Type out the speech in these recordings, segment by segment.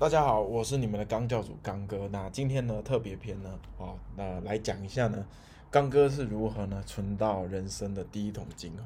大家好，我是你们的刚教主刚哥。那今天呢，特别篇呢，哦，那来讲一下呢，刚哥是如何呢存到人生的第一桶金哈。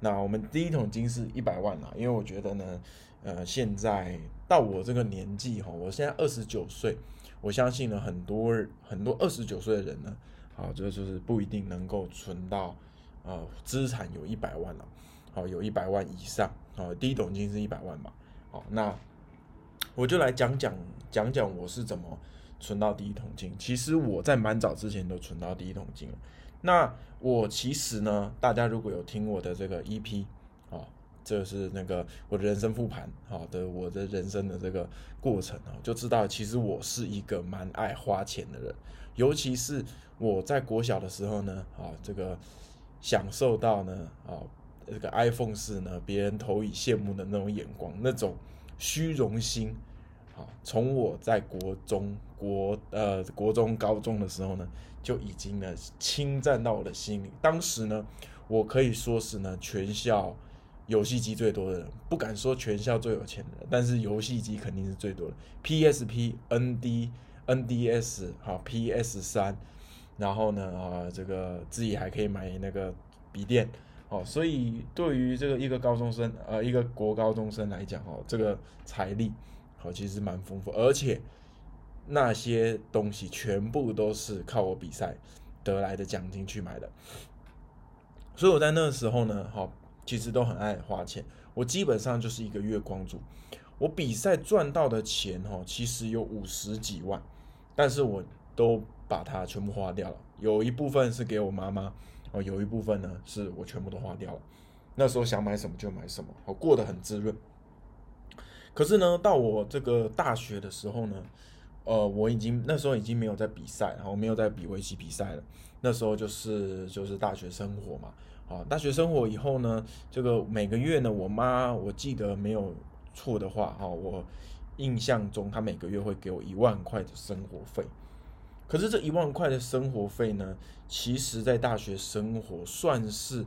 那我们第一桶金是一百万啊，因为我觉得呢，呃，现在到我这个年纪哈，我现在二十九岁，我相信呢，很多很多二十九岁的人呢，好，这就是不一定能够存到呃资产有一百万了，好，有一百万以上，好，第一桶金是一百万嘛，好，那。我就来讲讲讲讲我是怎么存到第一桶金。其实我在蛮早之前都存到第一桶金了。那我其实呢，大家如果有听我的这个 EP 啊，这是那个我的人生复盘好的我的人生的这个过程啊，就知道其实我是一个蛮爱花钱的人。尤其是我在国小的时候呢，啊，这个享受到呢，啊，这个 iPhone 四呢，别人投以羡慕的那种眼光，那种虚荣心。从我在国中、国呃国中、高中的时候呢，就已经呢侵占到我的心里。当时呢，我可以说是呢全校游戏机最多的人，不敢说全校最有钱的人，但是游戏机肯定是最多的。PSP、ND、NDS、好 PS 三，然后呢啊这个自己还可以买那个笔电哦，所以对于这个一个高中生呃一个国高中生来讲哦，这个财力。好，其实蛮丰富，而且那些东西全部都是靠我比赛得来的奖金去买的，所以我在那个时候呢，好，其实都很爱花钱。我基本上就是一个月光族，我比赛赚到的钱，哈，其实有五十几万，但是我都把它全部花掉了。有一部分是给我妈妈，哦，有一部分呢是我全部都花掉了。那时候想买什么就买什么，我过得很滋润。可是呢，到我这个大学的时候呢，呃，我已经那时候已经没有在比赛，然后没有在比围棋比赛了。那时候就是就是大学生活嘛，啊，大学生活以后呢，这个每个月呢，我妈我记得没有错的话，哈，我印象中她每个月会给我一万块的生活费。可是这一万块的生活费呢，其实在大学生活算是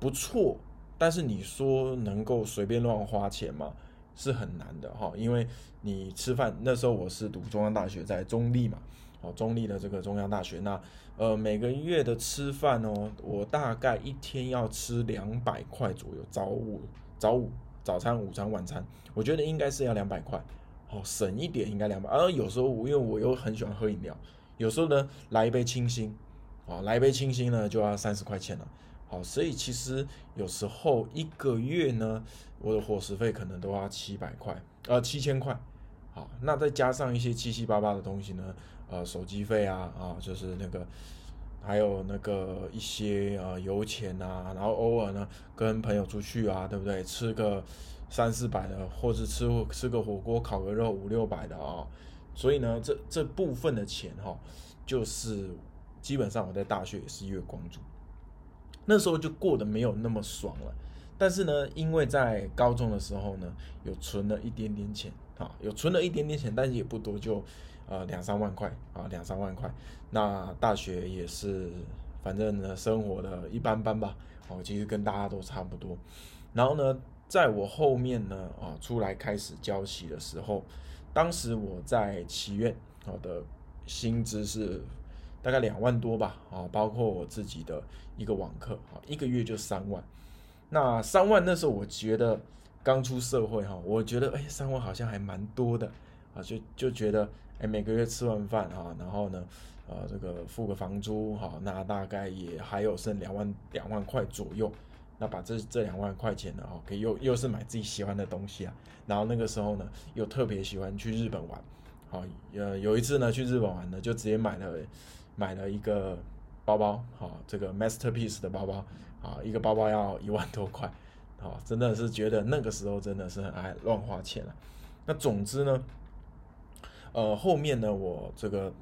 不错，但是你说能够随便乱花钱吗？是很难的哈，因为你吃饭那时候我是读中央大学，在中立嘛，哦，中立的这个中央大学，那呃每个月的吃饭哦，我大概一天要吃两百块左右，早午早午早餐、午餐、晚餐，我觉得应该是要两百块，哦，省一点应该两百，而有时候因为我又很喜欢喝饮料，有时候呢来一杯清新，啊，来一杯清新呢就要三十块钱了。好，所以其实有时候一个月呢，我的伙食费可能都要七百块，呃，七千块。好，那再加上一些七七八八的东西呢，呃，手机费啊，啊，就是那个，还有那个一些呃油钱啊，然后偶尔呢跟朋友出去啊，对不对？吃个三四百的，或者吃吃个火锅、烤个肉五六百的啊。所以呢，这这部分的钱哈，就是基本上我在大学也是月光族。那时候就过得没有那么爽了，但是呢，因为在高中的时候呢，有存了一点点钱啊，有存了一点点钱，但是也不多，就呃两三万块啊，两三万块。那大学也是，反正呢，生活的一般般吧，哦，其实跟大家都差不多。然后呢，在我后面呢，啊，出来开始教习的时候，当时我在棋院，好的薪资是。大概两万多吧，啊，包括我自己的一个网课，啊，一个月就三万。那三万那时候我觉得刚出社会哈，我觉得哎，三万好像还蛮多的，啊，就就觉得哎，每个月吃完饭啊，然后呢，呃，这个付个房租，哈，那大概也还有剩两万两万块左右。那把这这两万块钱呢，哦，可以又又是买自己喜欢的东西啊。然后那个时候呢，又特别喜欢去日本玩，好，呃，有一次呢去日本玩呢，就直接买了。买了一个包包，啊，这个 masterpiece 的包包，啊，一个包包要一万多块，啊，真的是觉得那个时候真的是很爱乱花钱了。那总之呢，呃，后面呢，我这个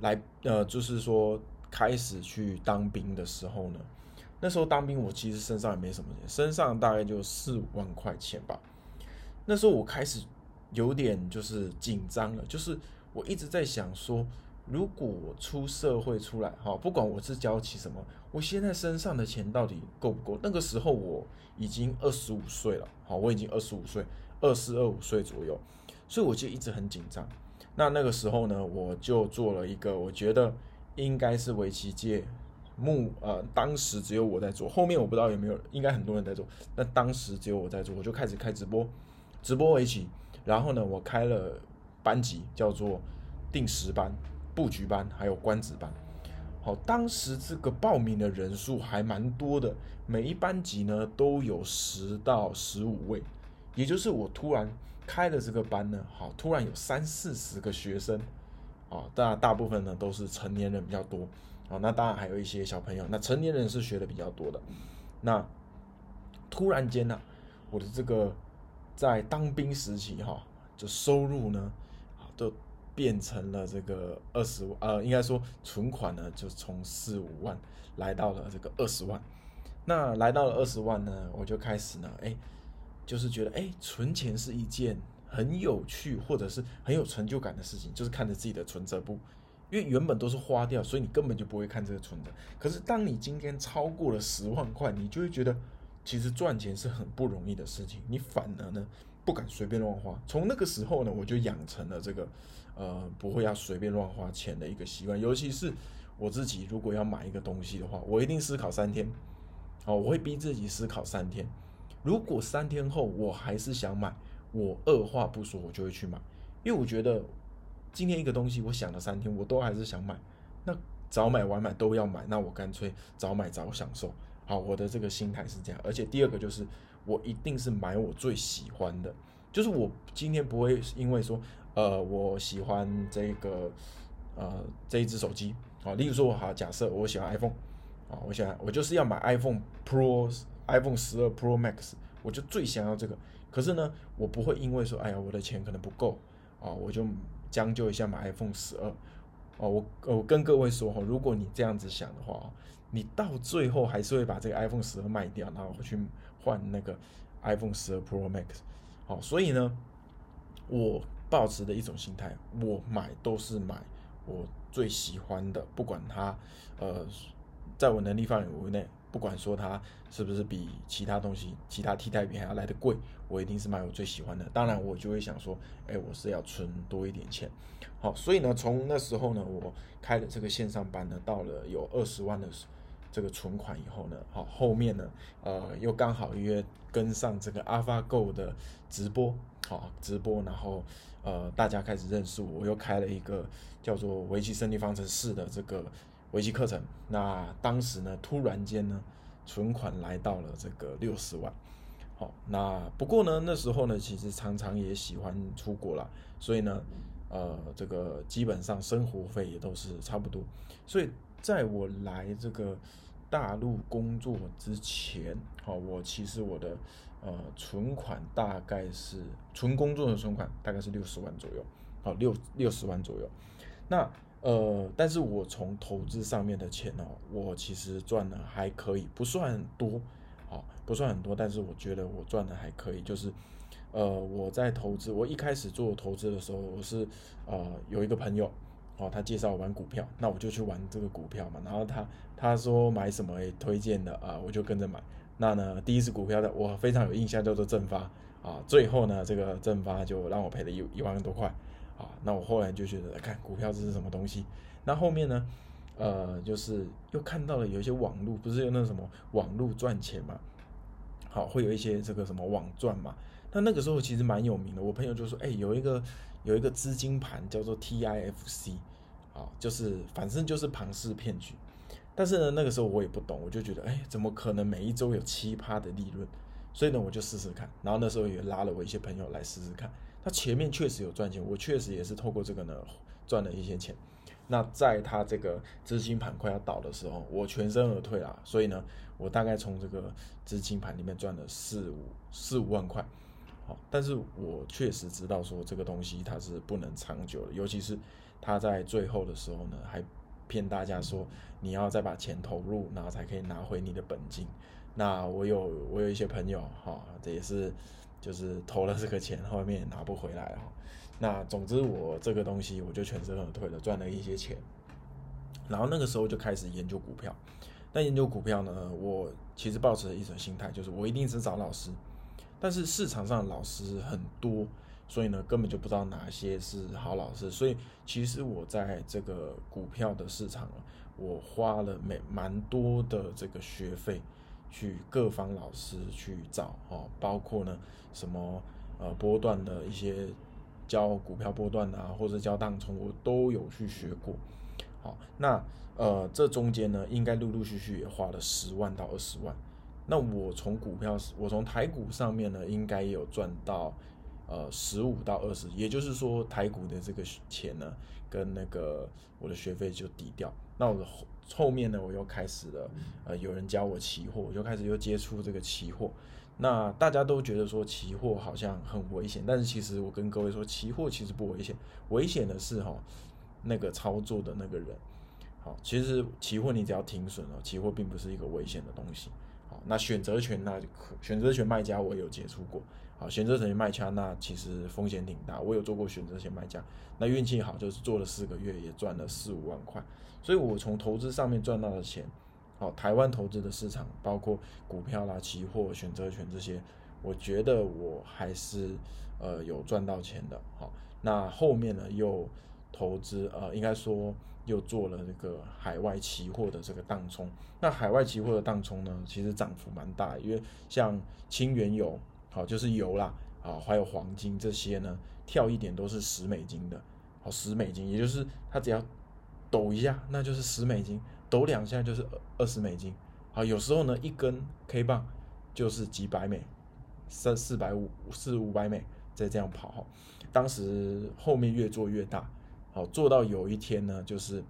来，呃，就是说开始去当兵的时候呢，那时候当兵我其实身上也没什么钱，身上大概就四五万块钱吧。那时候我开始有点就是紧张了，就是我一直在想说。如果我出社会出来，哈，不管我是交起什么，我现在身上的钱到底够不够？那个时候我已经二十五岁了，好，我已经二十五岁，二四二五岁左右，所以我就一直很紧张。那那个时候呢，我就做了一个，我觉得应该是围棋界目呃，当时只有我在做，后面我不知道有没有，应该很多人在做。那当时只有我在做，我就开始开直播，直播围棋。然后呢，我开了班级，叫做定时班、布局班，还有官子班。好，当时这个报名的人数还蛮多的，每一班级呢都有十到十五位，也就是我突然开了这个班呢，好，突然有三四十个学生，啊，大大部分呢都是成年人比较多，啊，那当然还有一些小朋友，那成年人是学的比较多的，那突然间呢，我的这个在当兵时期哈，就收入呢，啊，都。变成了这个二十万，呃，应该说存款呢，就从四五万来到了这个二十万。那来到了二十万呢，我就开始呢，哎，就是觉得，哎，存钱是一件很有趣或者是很有成就感的事情，就是看着自己的存折簿，因为原本都是花掉，所以你根本就不会看这个存折。可是当你今天超过了十万块，你就会觉得，其实赚钱是很不容易的事情，你反而呢不敢随便乱花。从那个时候呢，我就养成了这个。呃，不会要随便乱花钱的一个习惯，尤其是我自己如果要买一个东西的话，我一定思考三天。哦，我会逼自己思考三天。如果三天后我还是想买，我二话不说我就会去买，因为我觉得今天一个东西我想了三天，我都还是想买，那早买晚买都要买，那我干脆早买早享受。好，我的这个心态是这样。而且第二个就是我一定是买我最喜欢的，就是我今天不会因为说。呃，我喜欢这个呃这一只手机啊，例如说，好，假设我喜欢 iPhone 啊，我想我就是要买 iPhone Pro、iPhone 十二 Pro Max，我就最想要这个。可是呢，我不会因为说，哎呀，我的钱可能不够啊，我就将就一下买 iPhone 十二。哦，我我跟各位说哈，如果你这样子想的话，你到最后还是会把这个 iPhone 十二卖掉，然后去换那个 iPhone 十二 Pro Max。好，所以呢，我。保持的一种心态，我买都是买我最喜欢的，不管它，呃，在我能力范围内，不管说它是不是比其他东西、其他替代品还要来的贵，我一定是买我最喜欢的。当然，我就会想说，哎，我是要存多一点钱。好，所以呢，从那时候呢，我开的这个线上班呢，到了有二十万的时这个存款以后呢，好，后面呢，呃，又刚好约跟上这个 AlphaGo 的直播，好，直播，然后。呃，大家开始认识我，我又开了一个叫做围棋胜利方程式的这个围棋课程。那当时呢，突然间呢，存款来到了这个六十万。好，那不过呢，那时候呢，其实常常也喜欢出国了，所以呢，呃，这个基本上生活费也都是差不多。所以在我来这个大陆工作之前，好，我其实我的。呃，存款大概是纯工作的存款大概是六十万左右，好六六十万左右。那呃，但是我从投资上面的钱哦，我其实赚的还可以，不算多，好不算很多，但是我觉得我赚的还可以。就是呃，我在投资，我一开始做投资的时候，我是呃有一个朋友哦，他介绍我玩股票，那我就去玩这个股票嘛。然后他他说买什么也推荐的啊，我就跟着买。那呢，第一次股票的我非常有印象，叫做正发啊。最后呢，这个正发就让我赔了一一万多块啊。那我后来就觉得，看股票这是什么东西？那后面呢，呃，就是又看到了有一些网络，不是有那什么网络赚钱嘛？好，会有一些这个什么网赚嘛？那那个时候其实蛮有名的。我朋友就说，哎，有一个有一个资金盘叫做 TIFC 啊，就是反正就是庞氏骗局。但是呢，那个时候我也不懂，我就觉得，哎，怎么可能每一周有七趴的利润？所以呢，我就试试看。然后那时候也拉了我一些朋友来试试看。他前面确实有赚钱，我确实也是透过这个呢赚了一些钱。那在他这个资金盘快要倒的时候，我全身而退了。所以呢，我大概从这个资金盘里面赚了四五四五万块。好，但是我确实知道说这个东西它是不能长久的，尤其是它在最后的时候呢还。骗大家说你要再把钱投入，然后才可以拿回你的本金。那我有我有一些朋友哈，这也是就是投了这个钱，后面也拿不回来哈。那总之我这个东西我就全身而退了，赚了一些钱。然后那个时候就开始研究股票。那研究股票呢，我其实抱持一种心态就是我一定是找老师，但是市场上老师很多，所以呢根本就不知道哪些是好老师。所以其实我在这个股票的市场，我花了蛮蛮多的这个学费去各方老师去找哦，包括呢什么呃波段的一些教股票波段啊，或者教当冲，我都有去学过。好，那呃这中间呢，应该陆陆续续也花了十万到二十万。那我从股票，我从台股上面呢，应该也有赚到，呃，十五到二十，也就是说台股的这个钱呢，跟那个我的学费就抵掉。那我的后后面呢，我又开始了，呃，有人教我期货，我就开始又接触这个期货。那大家都觉得说期货好像很危险，但是其实我跟各位说，期货其实不危险，危险的是哈，那个操作的那个人。好，其实期货你只要停损了，期货并不是一个危险的东西。那选择权那可选择权卖家我有接触过，好选择权卖家那其实风险挺大，我有做过选择权卖家，那运气好就是做了四个月也赚了四五万块，所以我从投资上面赚到的钱，好台湾投资的市场包括股票啦、期货、选择权这些，我觉得我还是呃有赚到钱的，好那后面呢又投资呃应该说。又做了这个海外期货的这个当冲，那海外期货的当冲呢，其实涨幅蛮大，因为像轻原油，好就是油啦，啊还有黄金这些呢，跳一点都是十美金的，好十美金，也就是它只要抖一下，那就是十美金，抖两下就是二十美金，好有时候呢一根 K 棒就是几百美，三四百五四五百美再这样跑，当时后面越做越大。好，做到有一天呢，就是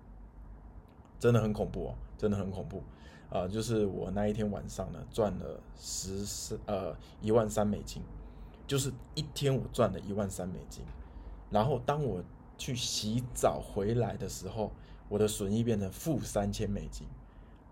真的很恐怖哦，真的很恐怖啊！就是我那一天晚上呢，赚了十四呃一万三美金，就是一天我赚了一万三美金。然后当我去洗澡回来的时候，我的损益变成负三千美金。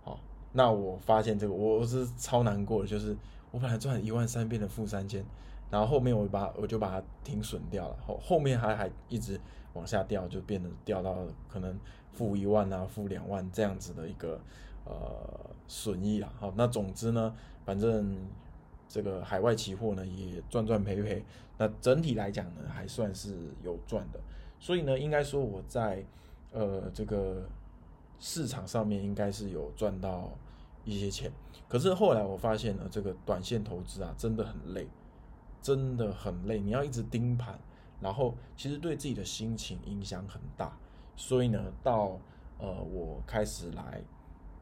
好，那我发现这个我是超难过的，就是我本来赚一万三变成负三千。然后后面我把我就把它停损掉了，后后面还还一直往下掉，就变得掉到可能负一万啊、负两万这样子的一个呃损益啊。好，那总之呢，反正这个海外期货呢也赚赚赔赔，那整体来讲呢还算是有赚的。所以呢，应该说我在呃这个市场上面应该是有赚到一些钱。可是后来我发现呢，这个短线投资啊真的很累。真的很累，你要一直盯盘，然后其实对自己的心情影响很大。所以呢，到呃我开始来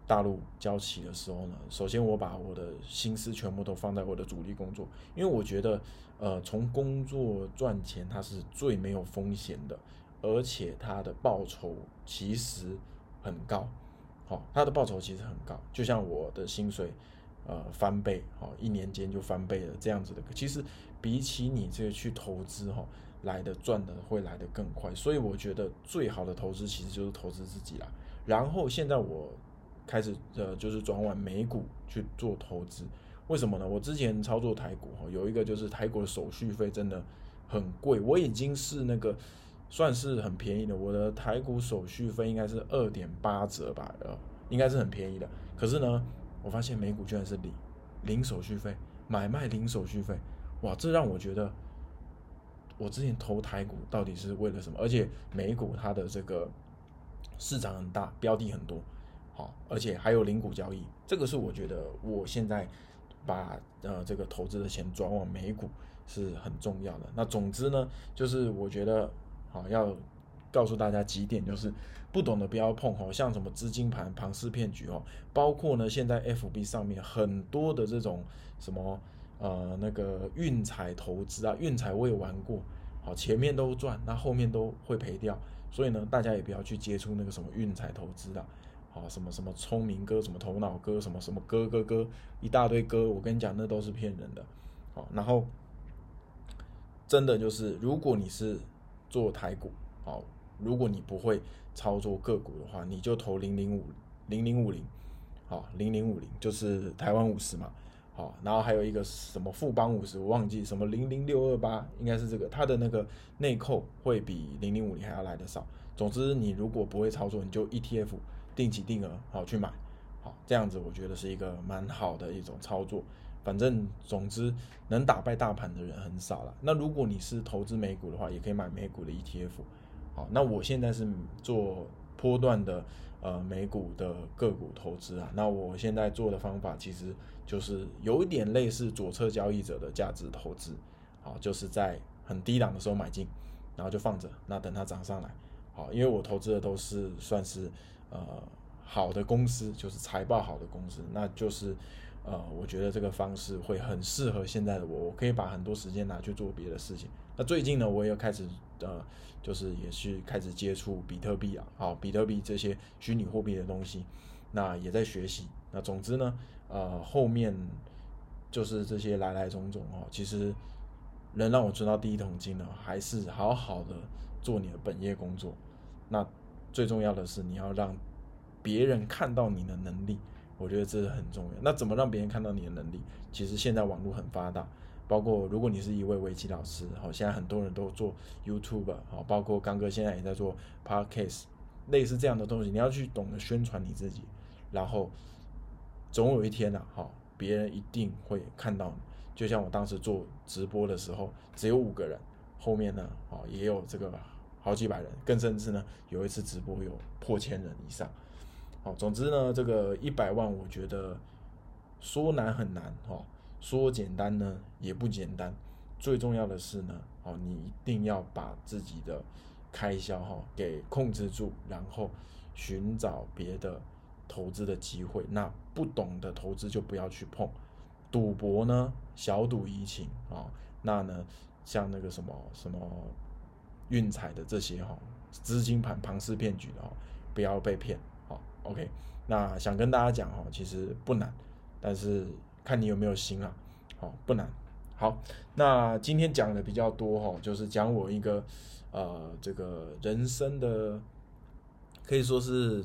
大陆教棋的时候呢，首先我把我的心思全部都放在我的主力工作，因为我觉得呃从工作赚钱它是最没有风险的，而且它的报酬其实很高，好，它的报酬其实很高，就像我的薪水。呃，翻倍，好，一年间就翻倍了，这样子的，其实比起你这个去投资，哈，来的赚的会来的更快，所以我觉得最好的投资其实就是投资自己啦。然后现在我开始呃，就是转往美股去做投资，为什么呢？我之前操作台股，哈，有一个就是台股的手续费真的很贵，我已经是那个算是很便宜的，我的台股手续费应该是二点八折吧，呃，应该是很便宜的，可是呢。我发现美股居然是零零手续费，买卖零手续费，哇！这让我觉得，我之前投台股到底是为了什么？而且美股它的这个市场很大，标的很多，好，而且还有零股交易，这个是我觉得我现在把呃这个投资的钱转往美股是很重要的。那总之呢，就是我觉得好要。告诉大家几点，就是不懂的不要碰哦，像什么资金盘、庞氏骗局哦，包括呢，现在 FB 上面很多的这种什么呃那个运彩投资啊，运彩我也玩过，好前面都赚，那后面都会赔掉，所以呢，大家也不要去接触那个什么运彩投资的，好什么什么聪明哥、什么头脑哥、什么什么哥哥哥一大堆哥，我跟你讲，那都是骗人的，好，然后真的就是如果你是做台股，好。如果你不会操作个股的话，你就投零零五零零五零，好零零五零就是台湾五十嘛，好，然后还有一个什么富邦五十，我忘记什么零零六二八，应该是这个，它的那个内扣会比零零五零还要来的少。总之，你如果不会操作，你就 ETF 定期定额好去买，好这样子，我觉得是一个蛮好的一种操作。反正总之能打败大盘的人很少了。那如果你是投资美股的话，也可以买美股的 ETF。好，那我现在是做波段的呃美股的个股投资啊。那我现在做的方法其实就是有一点类似左侧交易者的价值投资。好，就是在很低档的时候买进，然后就放着，那等它涨上来。好，因为我投资的都是算是呃好的公司，就是财报好的公司，那就是呃我觉得这个方式会很适合现在的我，我可以把很多时间拿去做别的事情。那最近呢，我也开始呃就是也是开始接触比特币啊，好，比特币这些虚拟货币的东西，那也在学习。那总之呢，呃后面就是这些来来种种哦，其实。能让我存到第一桶金呢，还是好好的做你的本业工作。那最重要的是，你要让别人看到你的能力，我觉得这是很重要。那怎么让别人看到你的能力？其实现在网络很发达，包括如果你是一位围棋老师，好，现在很多人都做 YouTube，好，包括刚哥现在也在做 Podcast，类似这样的东西，你要去懂得宣传你自己，然后总有一天呢，好，别人一定会看到你。就像我当时做直播的时候，只有五个人，后面呢，哦，也有这个好几百人，更甚至呢，有一次直播有破千人以上。总之呢，这个一百万，我觉得说难很难，哦，说简单呢也不简单。最重要的是呢，哦，你一定要把自己的开销哈给控制住，然后寻找别的投资的机会。那不懂的投资就不要去碰。赌博呢，小赌怡情啊，那呢，像那个什么什么运彩的这些哈，资金盘庞氏骗局的哈，不要被骗 OK，那想跟大家讲哈，其实不难，但是看你有没有心啊。好，不难。好，那今天讲的比较多哈，就是讲我一个呃这个人生的，可以说是。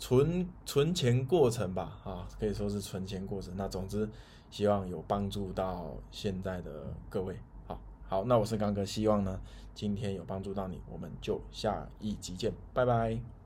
存存钱过程吧，啊，可以说是存钱过程。那总之，希望有帮助到现在的各位。好，好，那我是刚哥，希望呢今天有帮助到你，我们就下一集见，拜拜。